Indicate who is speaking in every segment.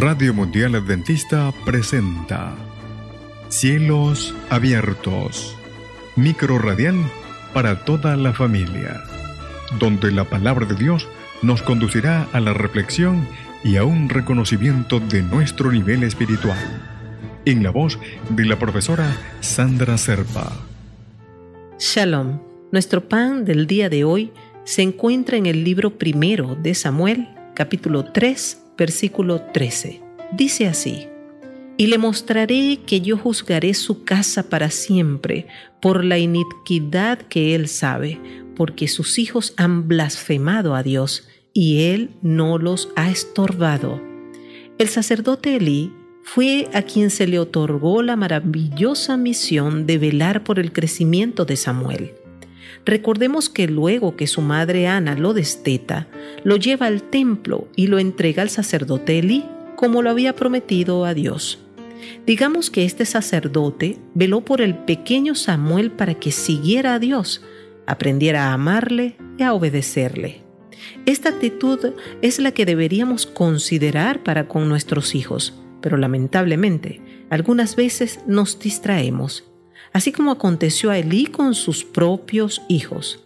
Speaker 1: Radio Mundial Adventista presenta Cielos Abiertos, micro radial para toda la familia, donde la palabra de Dios nos conducirá a la reflexión y a un reconocimiento de nuestro nivel espiritual. En la voz de la profesora Sandra Serpa.
Speaker 2: Shalom. Nuestro pan del día de hoy se encuentra en el libro primero de Samuel, capítulo 3, versículo 13. Dice así, Y le mostraré que yo juzgaré su casa para siempre por la iniquidad que él sabe, porque sus hijos han blasfemado a Dios y él no los ha estorbado. El sacerdote Elí fue a quien se le otorgó la maravillosa misión de velar por el crecimiento de Samuel. Recordemos que luego que su madre Ana lo desteta, lo lleva al templo y lo entrega al sacerdote Elí, como lo había prometido a Dios. Digamos que este sacerdote veló por el pequeño Samuel para que siguiera a Dios, aprendiera a amarle y a obedecerle. Esta actitud es la que deberíamos considerar para con nuestros hijos, pero lamentablemente algunas veces nos distraemos así como aconteció a Elí con sus propios hijos.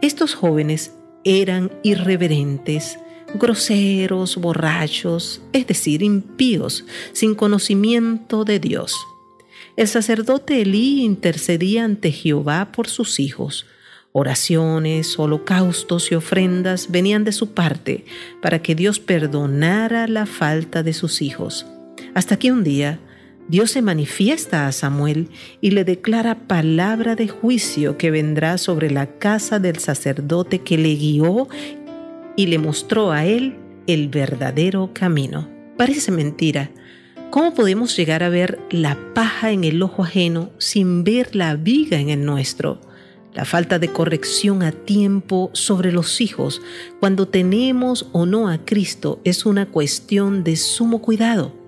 Speaker 2: Estos jóvenes eran irreverentes, groseros, borrachos, es decir, impíos, sin conocimiento de Dios. El sacerdote Elí intercedía ante Jehová por sus hijos. Oraciones, holocaustos y ofrendas venían de su parte para que Dios perdonara la falta de sus hijos. Hasta que un día Dios se manifiesta a Samuel y le declara palabra de juicio que vendrá sobre la casa del sacerdote que le guió y le mostró a él el verdadero camino. Parece mentira. ¿Cómo podemos llegar a ver la paja en el ojo ajeno sin ver la viga en el nuestro? La falta de corrección a tiempo sobre los hijos cuando tenemos o no a Cristo es una cuestión de sumo cuidado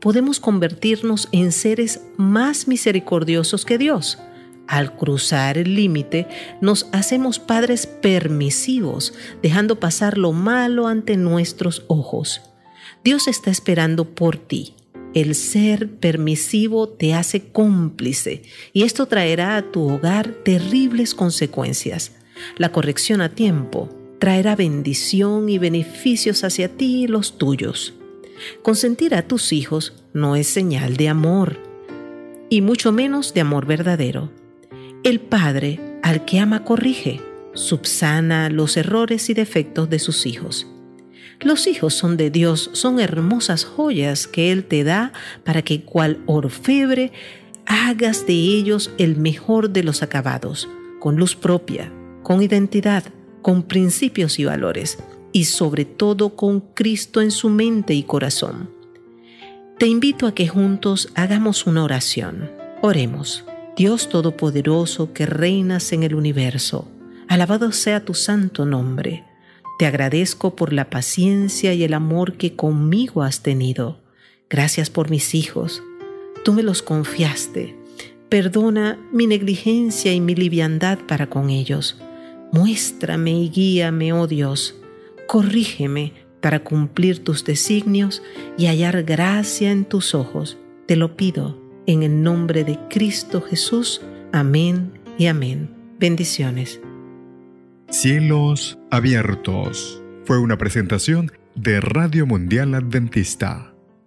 Speaker 2: podemos convertirnos en seres más misericordiosos que Dios. Al cruzar el límite, nos hacemos padres permisivos, dejando pasar lo malo ante nuestros ojos. Dios está esperando por ti. El ser permisivo te hace cómplice y esto traerá a tu hogar terribles consecuencias. La corrección a tiempo traerá bendición y beneficios hacia ti y los tuyos. Consentir a tus hijos no es señal de amor, y mucho menos de amor verdadero. El padre al que ama corrige, subsana los errores y defectos de sus hijos. Los hijos son de Dios, son hermosas joyas que Él te da para que cual orfebre hagas de ellos el mejor de los acabados, con luz propia, con identidad, con principios y valores y sobre todo con Cristo en su mente y corazón. Te invito a que juntos hagamos una oración. Oremos. Dios Todopoderoso que reinas en el universo, alabado sea tu santo nombre. Te agradezco por la paciencia y el amor que conmigo has tenido. Gracias por mis hijos. Tú me los confiaste. Perdona mi negligencia y mi liviandad para con ellos. Muéstrame y guíame, oh Dios corrígeme para cumplir tus designios y hallar gracia en tus ojos. Te lo pido en el nombre de Cristo Jesús. Amén y amén. Bendiciones.
Speaker 1: Cielos abiertos. Fue una presentación de Radio Mundial Adventista